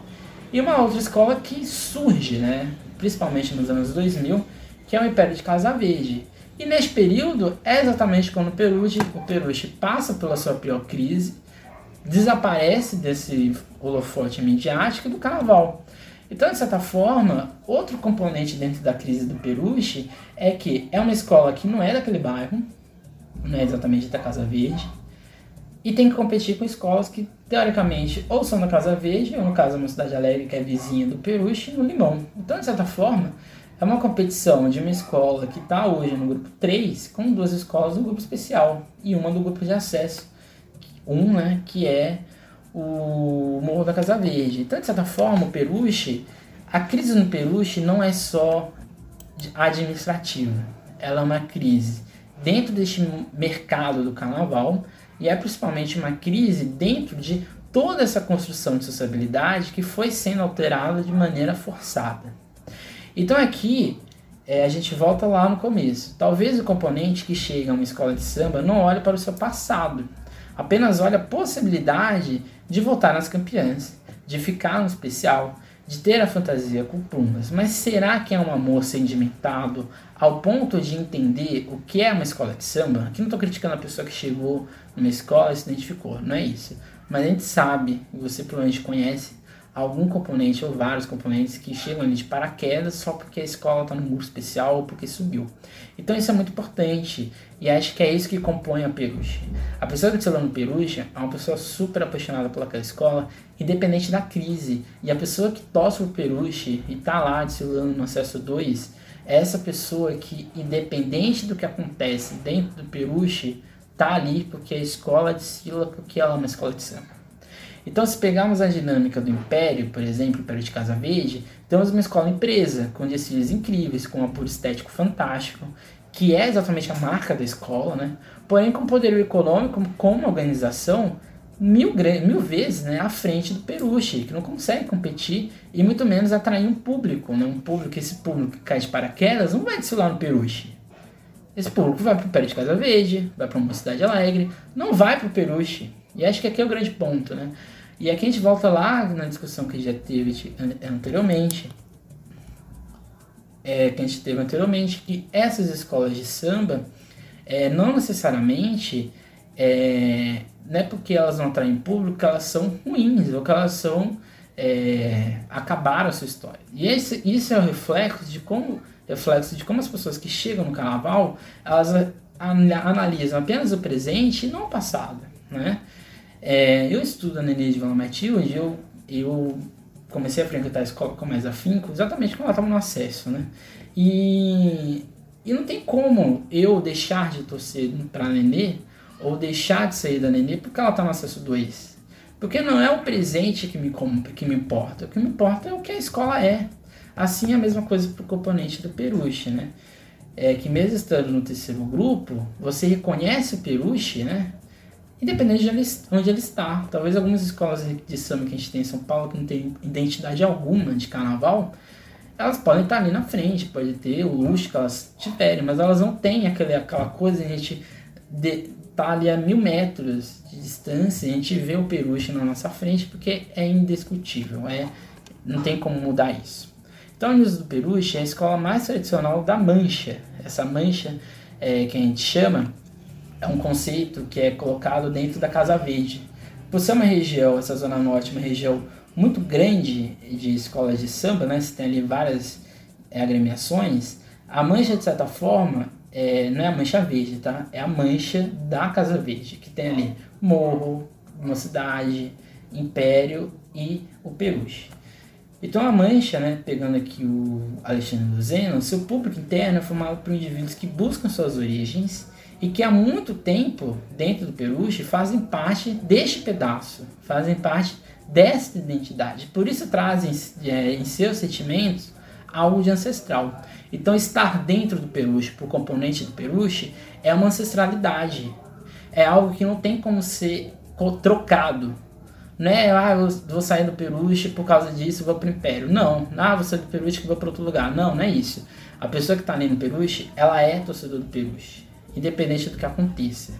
e uma outra escola que surge, né, principalmente nos anos 2000, que é o Império de Casa Verde. E neste período é exatamente quando o Peruche, o Peruche passa pela sua pior crise, desaparece desse holofote midiático do Carnaval. Então, de certa forma, outro componente dentro da crise do Peruche é que é uma escola que não é daquele bairro, não é exatamente da Casa Verde, e tem que competir com escolas que, teoricamente, ou são da Casa Verde, ou no caso, uma cidade alegre que é vizinha do Peruche, no Limão. Então, de certa forma, é uma competição de uma escola que está hoje no grupo 3 com duas escolas do grupo especial e uma do grupo de acesso. Um, né, que é o Morro da Casa Verde. Então, de certa forma, o Peruche, a crise no Peruche não é só administrativa, ela é uma crise dentro deste mercado do carnaval e é principalmente uma crise dentro de toda essa construção de sociabilidade que foi sendo alterada de maneira forçada. Então aqui é, a gente volta lá no começo. Talvez o componente que chega a uma escola de samba não olhe para o seu passado, apenas olha a possibilidade de voltar nas campeãs, de ficar no especial, de ter a fantasia com plumas, mas será que é um amor sentimentado ao ponto de entender o que é uma escola de samba? Aqui não estou criticando a pessoa que chegou numa escola e se identificou, não é isso. Mas a gente sabe, e você provavelmente conhece, algum componente ou vários componentes que chegam ali de paraquedas só porque a escola está num grupo especial ou porque subiu. Então isso é muito importante e acho que é isso que compõe a Peruche. A pessoa que está no Peruche é uma pessoa super apaixonada pelaquela escola, independente da crise. E a pessoa que torce o Peruche e está lá desfilando no acesso 2 é essa pessoa que, independente do que acontece dentro do Peruche, tá ali porque a escola desfila porque ela é uma escola de samba. Então, se pegarmos a dinâmica do Império, por exemplo, Império de Casa Verde, temos uma escola empresa, com desfiles incríveis, com um apuro estético fantástico, que é exatamente a marca da escola, né? porém com poder econômico, com uma organização mil, mil vezes né, à frente do Peruche, que não consegue competir e muito menos atrair um público, né? um público, esse público que cai de paraquedas não vai desfilar no Peruche. Esse público vai para o Império de Casa Verde, vai para uma cidade alegre, não vai para o Peruche. E acho que aqui é o grande ponto, né? E aqui a gente volta lá na discussão que já teve anteriormente, é, que a gente teve anteriormente, que essas escolas de samba é, não necessariamente é, não é porque elas não atraem público que elas são ruins ou que elas são é, acabaram a sua história. E esse, isso é o reflexo de como reflexo de como as pessoas que chegam no carnaval elas analisam apenas o presente e não o passado, né? É, eu estudo na Nenê de Vila Matilde, eu, eu comecei a frequentar a escola com mais afinco, exatamente quando ela estava no acesso, né? E, e não tem como eu deixar de torcer para a Nenê ou deixar de sair da Nenê porque ela está no acesso 2. Porque não é o presente que me, que me importa, o que me importa é o que a escola é. Assim é a mesma coisa para o componente do Peruche, né? É que mesmo estando no terceiro grupo, você reconhece o Peruche, né? Independente de onde ele está. Talvez algumas escolas de samba que a gente tem em São Paulo, que não tem identidade alguma de carnaval, elas podem estar ali na frente, pode ter o luxo que elas tiverem, mas elas não têm aquele, aquela coisa, a gente de, tá ali a mil metros de distância, a gente vê o peruche na nossa frente, porque é indiscutível, é, não tem como mudar isso. Então, a Unidos do Peruche é a escola mais tradicional da Mancha. Essa mancha é, que a gente chama é um conceito que é colocado dentro da Casa Verde. Por ser uma região, essa Zona Norte, uma região muito grande de escolas de samba, né? Você tem ali várias é, agremiações. A mancha, de certa forma, é, não é a mancha verde, tá? É a mancha da Casa Verde, que tem ali Morro, Mocidade, Império e o Peruche. Então a mancha, né, pegando aqui o Alexandre Luzeno, seu público interno é formado por indivíduos que buscam suas origens e que há muito tempo, dentro do Peruche, fazem parte deste pedaço, fazem parte desta identidade. Por isso trazem é, em seus sentimentos algo de ancestral. Então, estar dentro do Peruche, por componente do Peruche, é uma ancestralidade. É algo que não tem como ser trocado. Não é, ah, eu vou sair do Peruche por causa disso vou para o Império. Não, ah, vou sair do Peruche que vou para outro lugar. Não, não é isso. A pessoa que está ali no Peruche, ela é torcedor do Peruche independente do que aconteça.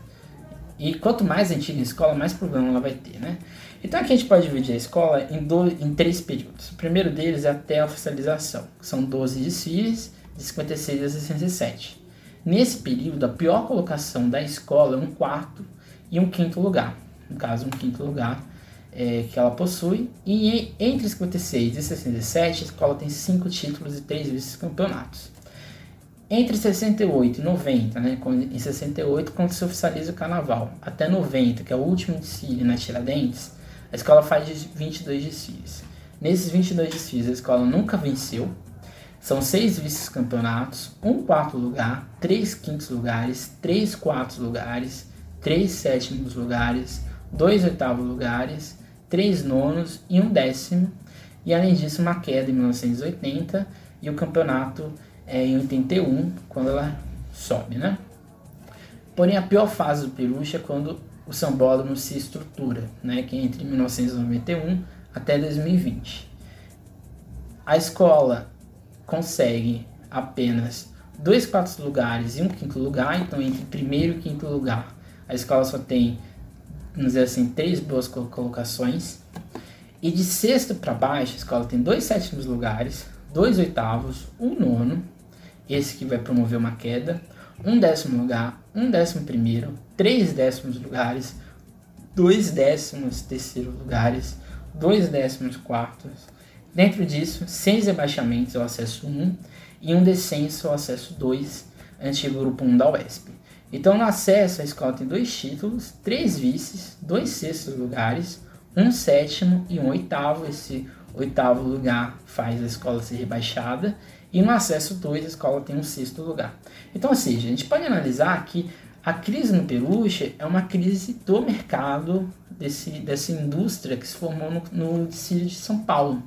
E quanto mais antiga a escola, mais problema ela vai ter, né? Então aqui a gente pode dividir a escola em, dois, em três períodos. O primeiro deles é até a oficialização, que são 12 desfiles, de 56 a 67. Nesse período, a pior colocação da escola é um quarto e um quinto lugar. No caso, um quinto lugar é, que ela possui. E entre 56 e 67, a escola tem cinco títulos e três vice-campeonatos. Entre 68 e 90, né, em 68, quando se oficializa o carnaval, até 90, que é o último desfile na Tiradentes, a escola faz 22 desfiles. Nesses 22 desfiles, a escola nunca venceu. São seis vice-campeonatos, um quarto lugar, três quintos lugares, três quartos lugares, três sétimos lugares, dois oitavos lugares, três nonos e um décimo. E além disso, uma queda em 1980 e o campeonato é em 81, quando ela sobe, né? Porém, a pior fase do Peruche é quando o sambódromo se estrutura, né? Que é entre 1991 até 2020. A escola consegue apenas dois quartos lugares e um quinto lugar, então entre primeiro e quinto lugar a escola só tem, vamos dizer assim, três boas colocações. E de sexto para baixo, a escola tem dois sétimos lugares, dois oitavos, um nono, esse que vai promover uma queda, um décimo lugar, um décimo primeiro, três décimos lugares, dois décimos terceiro lugares, dois décimos quartos. Dentro disso, seis rebaixamentos ao acesso 1 e um descenso ao acesso 2, antigo grupo 1 da UESP. Então, no acesso, a escola tem dois títulos, três vices, dois sextos lugares, um sétimo e um oitavo. Esse oitavo lugar faz a escola ser rebaixada. E no acesso 2, a escola tem um sexto lugar. Então, seja, a gente pode analisar que a crise no Peruche é uma crise do mercado, desse, dessa indústria que se formou no, no de São Paulo.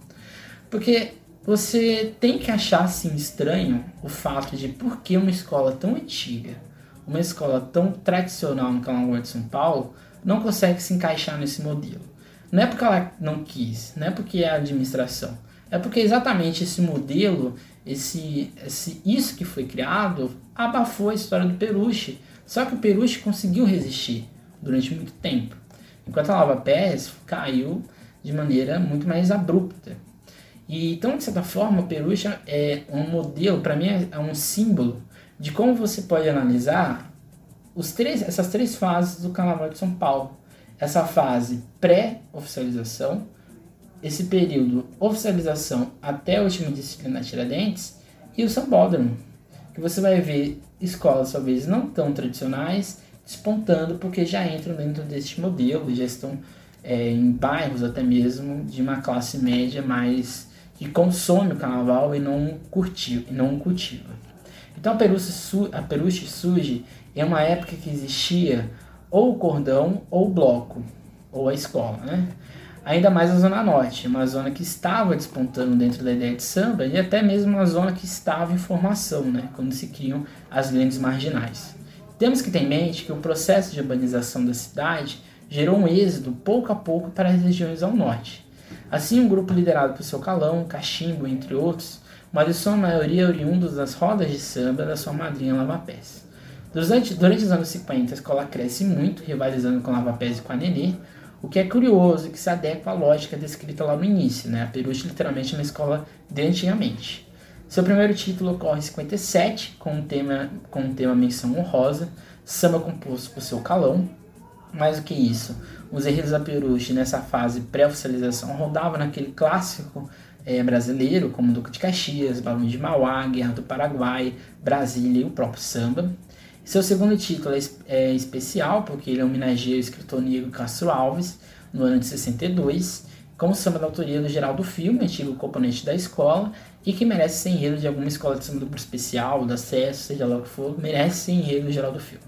Porque você tem que achar assim estranho o fato de por que uma escola tão antiga, uma escola tão tradicional no Calangoa de São Paulo, não consegue se encaixar nesse modelo. Não é porque ela não quis, não é porque é a administração. É porque exatamente esse modelo, esse, esse isso que foi criado, abafou a história do Peruche. Só que o Peruche conseguiu resistir durante muito tempo. Enquanto a Lava Pérez caiu de maneira muito mais abrupta. E, então, de certa forma, o Peruche é um modelo, para mim, é um símbolo de como você pode analisar os três, essas três fases do Carnaval de São Paulo essa fase pré-oficialização, esse período oficialização até o último disciplina Tiradentes e o Sambódromo, que você vai ver escolas talvez não tão tradicionais despontando porque já entram dentro deste modelo, já estão é, em bairros até mesmo de uma classe média mais que consome o carnaval e não curtiu e não cultiva. Então a Peruche, a Peruche surge em uma época que existia ou o cordão ou o bloco, ou a escola, né? Ainda mais a Zona Norte, uma zona que estava despontando dentro da ideia de samba e até mesmo uma zona que estava em formação, né? Quando se criam as grandes marginais. Temos que ter em mente que o processo de urbanização da cidade gerou um êxodo pouco a pouco para as regiões ao norte. Assim, um grupo liderado por seu Calão, Cachimbo, entre outros, mas em sua maioria oriundos das rodas de samba da sua madrinha Lava Pés. Durante, durante os anos 50, a escola cresce muito, rivalizando com Lava Pés e com a Nenê, o que é curioso e que se adequa à lógica descrita lá no início, né? A Peruche literalmente é uma escola de antigamente. Seu primeiro título ocorre em 57, com um tema, com um tema menção honrosa, samba composto por seu calão. Mais do que isso, os enredos da Peruche nessa fase pré-oficialização rodavam naquele clássico é, brasileiro, como Duque de Caxias, Balão de Mauá, Guerra do Paraguai, Brasília e o próprio samba. Seu segundo título é, é especial, porque ele homenageia o escritor negro Castro Alves, no ano de 62, com samba da autoria do Geraldo Filme, antigo componente da escola, e que merece ser enredo de alguma escola de samba do grupo especial, da acesso, seja lá o que for, merece ser enredo do Geraldo Filme.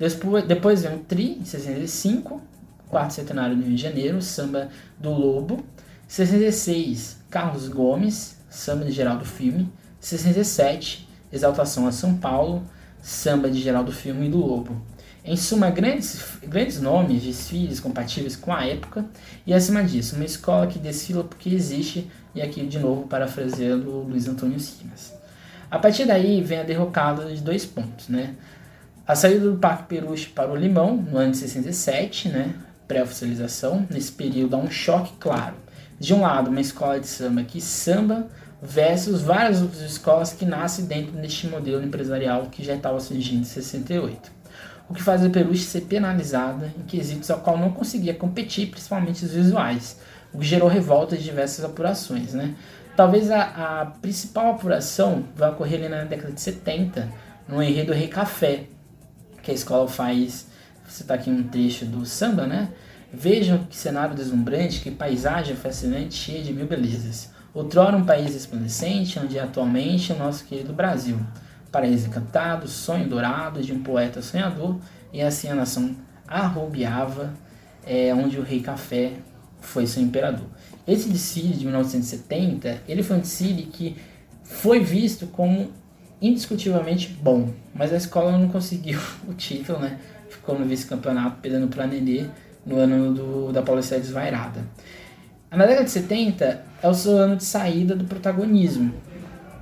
Depois, depois vem o Tri, em 65, quarto centenário do Rio de Janeiro, samba do Lobo. 66, Carlos Gomes, samba de Geraldo Filme. 67, Exaltação a São Paulo samba de Geraldo Filme e do Lobo. Em suma, grandes, grandes nomes, desfiles compatíveis com a época e, acima disso, uma escola que desfila porque existe, e aqui de novo parafraseando Luiz Antônio Simas. A partir daí vem a derrocada de dois pontos, né? A saída do Parque Peruche para o Limão, no ano de 67, né? Pré-oficialização, nesse período há um choque claro. De um lado, uma escola de samba que samba versus várias outras escolas que nascem dentro deste modelo empresarial que já estava surgindo em 68. O que faz a Peruche ser penalizada em quesitos ao qual não conseguia competir, principalmente os visuais, o que gerou revolta de diversas apurações. Né? Talvez a, a principal apuração vai ocorrer ali na década de 70, no enredo Rei Café, que a escola faz. Você está aqui um trecho do samba, né? Vejam que cenário deslumbrante, que paisagem fascinante, cheia de mil belezas. Outrora um país resplandecente, onde é atualmente o nosso querido Brasil. Paraíso encantado, sonho dourado de um poeta sonhador, e assim a nação arrobiava, é, onde o rei Café foi seu imperador. Esse desfile de 1970, ele foi um desfile que foi visto como indiscutivelmente bom, mas a escola não conseguiu o título, né? Ficou no vice-campeonato, perdendo para Nenê no ano do, da Paulista Desvairada. Na década de 70 é o seu ano de saída do protagonismo,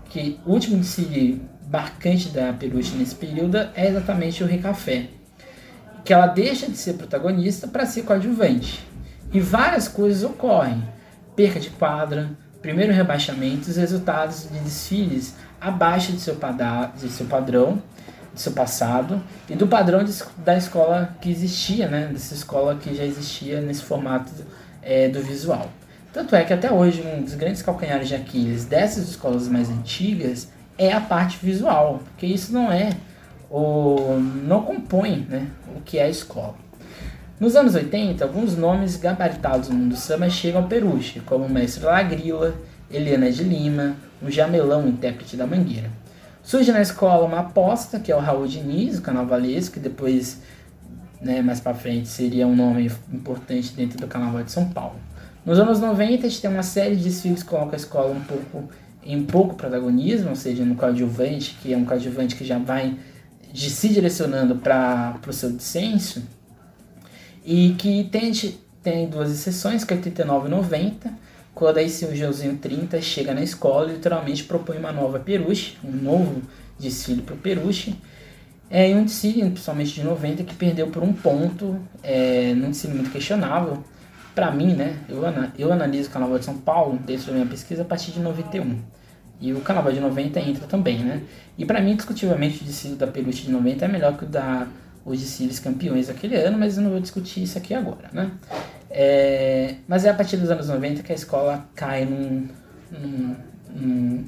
que o último desfile marcante da Peruche nesse período é exatamente o Rei Café, que ela deixa de ser protagonista para ser coadjuvante. E várias coisas ocorrem. perca de quadra, primeiro rebaixamento, os resultados de desfiles abaixo de seu, de seu padrão, de seu passado e do padrão de, da escola que existia, né? Dessa escola que já existia nesse formato é, do visual. Tanto é que até hoje um dos grandes calcanhares de Aquiles dessas escolas mais antigas é a parte visual, porque isso não é o não compõe né, o que é a escola. Nos anos 80, alguns nomes gabaritados no mundo samba chegam ao Peruche, como o Mestre Lagrila, Eliana de Lima, o Jamelão, intérprete da Mangueira. Surge na escola uma aposta, que é o Raul Diniz, o carnavalesco, que depois, né, mais para frente, seria um nome importante dentro do Carnaval de São Paulo. Nos anos 90, a gente tem uma série de desfiles que colocam a escola um pouco em pouco protagonismo, ou seja, no coadjuvante, que é um coadjuvante que já vai de se direcionando para o seu dissenso, e que tem, tem duas exceções, que é 89 e 90, quando aí o Joãozinho 30 chega na escola e literalmente propõe uma nova peruche, um novo desfile para o peruche, é, e um desfile, principalmente de 90, que perdeu por um ponto, é, num desfile muito questionável, para mim, né, eu, eu analiso o Carnaval de São Paulo, dentro da minha pesquisa, a partir de 91. E o Carnaval de 90 entra também, né? E para mim, discutivelmente, o desfile da Peruche de 90 é melhor que o da os desfiles campeões daquele ano, mas eu não vou discutir isso aqui agora, né? É, mas é a partir dos anos 90 que a escola cai num, num, num,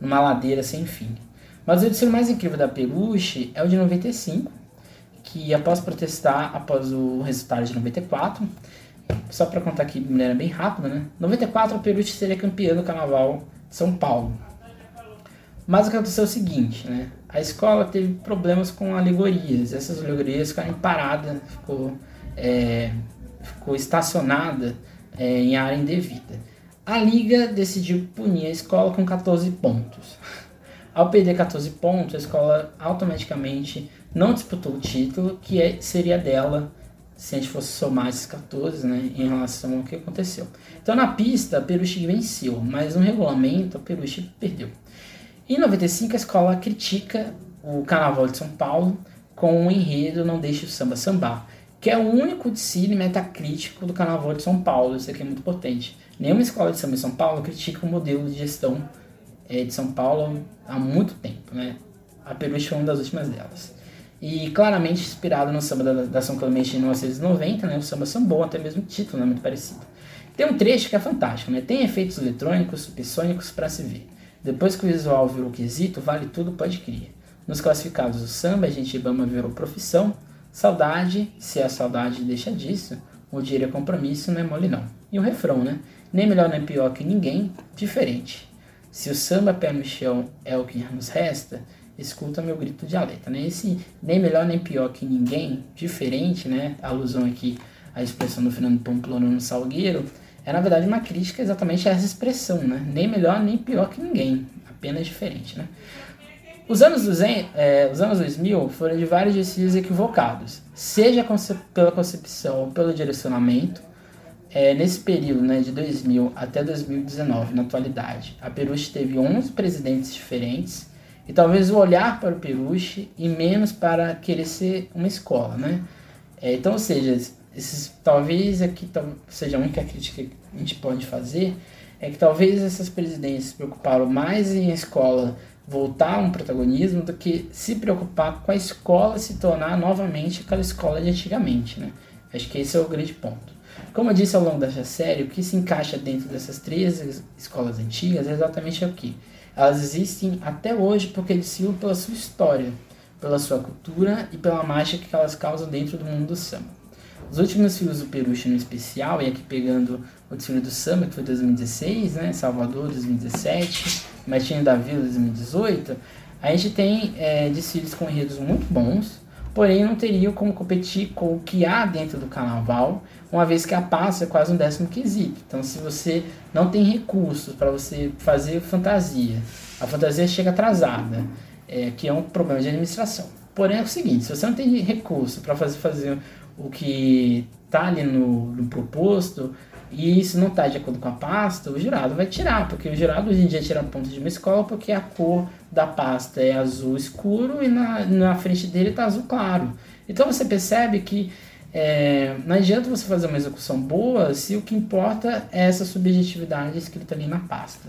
numa ladeira sem fim. Mas o desfile mais incrível da Peruche é o de 95, que após protestar após o resultado de 94, só para contar aqui de maneira bem rápida, né? 94 a Peruche seria campeã do Carnaval de São Paulo. Mas o que aconteceu é o seguinte, né? A escola teve problemas com alegorias. Essas alegorias ficaram paradas, ficou, é, ficou estacionada é, em área indevida. A liga decidiu punir a escola com 14 pontos. Ao perder 14 pontos, a escola automaticamente não disputou o título, que é, seria dela se a gente fosse somar esses 14, né, em relação ao que aconteceu. Então na pista, a Peruche venceu, mas no regulamento, a Peruche perdeu. Em 95, a escola critica o Carnaval de São Paulo com o enredo Não Deixe o Samba Sambar, que é o único desfile metacrítico do Carnaval de São Paulo, isso aqui é muito potente. Nenhuma escola de samba em São Paulo critica o modelo de gestão é, de São Paulo há muito tempo, né? A Peruche foi uma das últimas delas. E claramente inspirado no samba da, da São Clemente de 1990, né? O samba sambou, até mesmo título, né? Muito parecido. Tem um trecho que é fantástico, né? Tem efeitos eletrônicos, subsônicos para se ver. Depois que o visual virou quesito, vale tudo, pode crer. Nos classificados do samba, a gente Bama virou profissão. Saudade, se a saudade deixa disso, o dinheiro é compromisso, não é mole não. E o refrão, né? Nem melhor nem pior que ninguém, diferente. Se o samba pé no chão é o que nos resta, escuta meu grito de alerta, né? Esse nem melhor nem pior que ninguém, diferente, né? Alusão aqui à expressão do Fernando Pamplona no Salgueiro, é na verdade uma crítica exatamente a essa expressão, né? Nem melhor nem pior que ninguém, apenas diferente, né? Os anos, 200, é, os anos 2000 foram de vários desfiles equivocados, seja concep pela concepção ou pelo direcionamento. É, nesse período né, de 2000 até 2019, na atualidade, a Peruche teve 11 presidentes diferentes, e talvez o olhar para o Peruche e menos para querer ser uma escola, né? É, então, ou seja, esses, talvez aqui seja a única crítica que a gente pode fazer, é que talvez essas presidências se preocuparam mais em a escola voltar um protagonismo do que se preocupar com a escola se tornar novamente aquela escola de antigamente, né? Acho que esse é o grande ponto. Como eu disse ao longo dessa série, o que se encaixa dentro dessas três escolas antigas é exatamente o que elas existem até hoje porque desfilam pela sua história, pela sua cultura e pela mágica que elas causam dentro do mundo do samba. Os últimos filmes do Peruche no especial, e aqui pegando o desfile do samba, que foi 2016, né, Salvador 2017, Martinho da Vila 2018, a gente tem é, desfiles com enredos muito bons, porém não teriam como competir com o que há dentro do carnaval, uma vez que a passa é quase um décimo quesito. Então, se você não tem recursos para você fazer fantasia, a fantasia chega atrasada, é, que é um problema de administração. Porém, é o seguinte: se você não tem recurso para fazer, fazer o que está ali no, no proposto, e isso não está de acordo com a pasta, o jurado vai tirar, porque o jurado hoje em dia tira ponto de uma escola porque a cor da pasta é azul escuro e na, na frente dele está azul claro. Então você percebe que é, não adianta você fazer uma execução boa se o que importa é essa subjetividade escrita ali na pasta.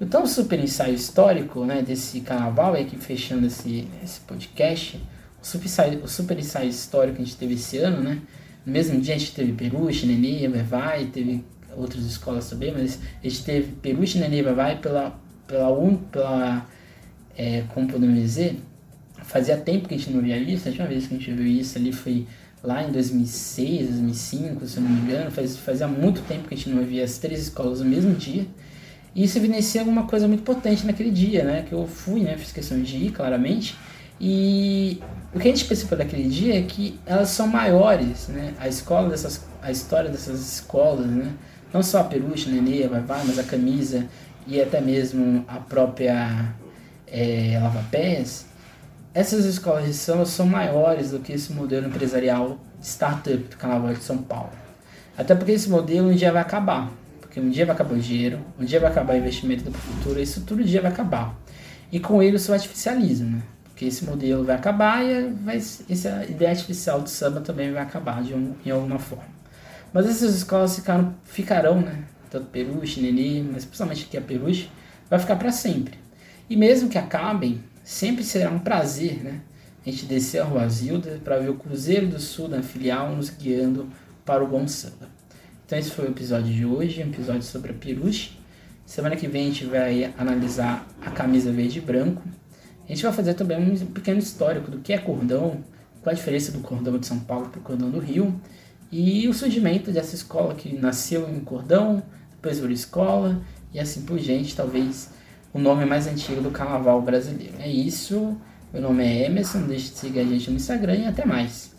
Então, o super ensaio histórico né, desse carnaval, e aqui fechando esse, esse podcast, o super, ensaio, o super ensaio histórico que a gente teve esse ano, né? No mesmo dia a gente teve Peruche, Nenê, Vai, teve outras escolas também, mas a gente teve Peruche, Nenê, Vai pela, pela, un, pela é, como podemos dizer, fazia tempo que a gente não via isso, a última vez que a gente viu isso ali foi lá em 2006, 2005, se eu não me engano, faz, fazia muito tempo que a gente não via as três escolas no mesmo dia, e isso evidencia alguma coisa muito potente naquele dia, né, que eu fui, né, fiz questão de ir, claramente, e o que a gente percebeu daquele dia é que elas são maiores, né, a escola dessas, a história dessas escolas, né, não só a peruche, a nenê, vai, vai, mas a camisa e até mesmo a própria é, lava-pés, essas escolas de samba são maiores do que esse modelo empresarial startup do Carnaval de São Paulo. Até porque esse modelo um dia vai acabar. Porque um dia vai acabar o dinheiro, um dia vai acabar o investimento do futuro, isso tudo um dia vai acabar. E com ele o artificialismo, né? Porque esse modelo vai acabar e vai, essa ideia artificial do samba também vai acabar de um, alguma forma. Mas essas escolas ficaram, ficarão, né? Tanto Peruche, Nenê, mas principalmente aqui a Peruche, vai ficar para sempre. E mesmo que acabem, sempre será um prazer, né? A gente descer a Rua Zilda para ver o Cruzeiro do Sul da filial nos guiando para o bom samba. Então esse foi o episódio de hoje, um episódio sobre a Peruche. Semana que vem a gente vai analisar a camisa verde e branco. A gente vai fazer também um pequeno histórico do que é cordão, qual a diferença do cordão de São Paulo para o cordão do Rio e o surgimento dessa escola que nasceu em cordão, depois virou escola e assim por diante, talvez o nome mais antigo do carnaval brasileiro. É isso. Meu nome é Emerson, deixe de seguir a gente no Instagram e até mais.